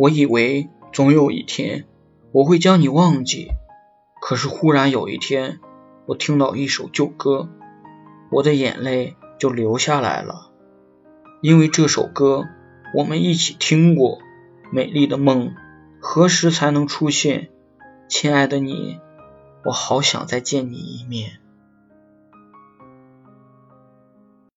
我以为总有一天我会将你忘记。可是忽然有一天我听到一首旧歌我的眼泪就流下来了。因为这首歌我们一起听过美丽的梦何时才能出现？亲爱的你我好想再见你一面。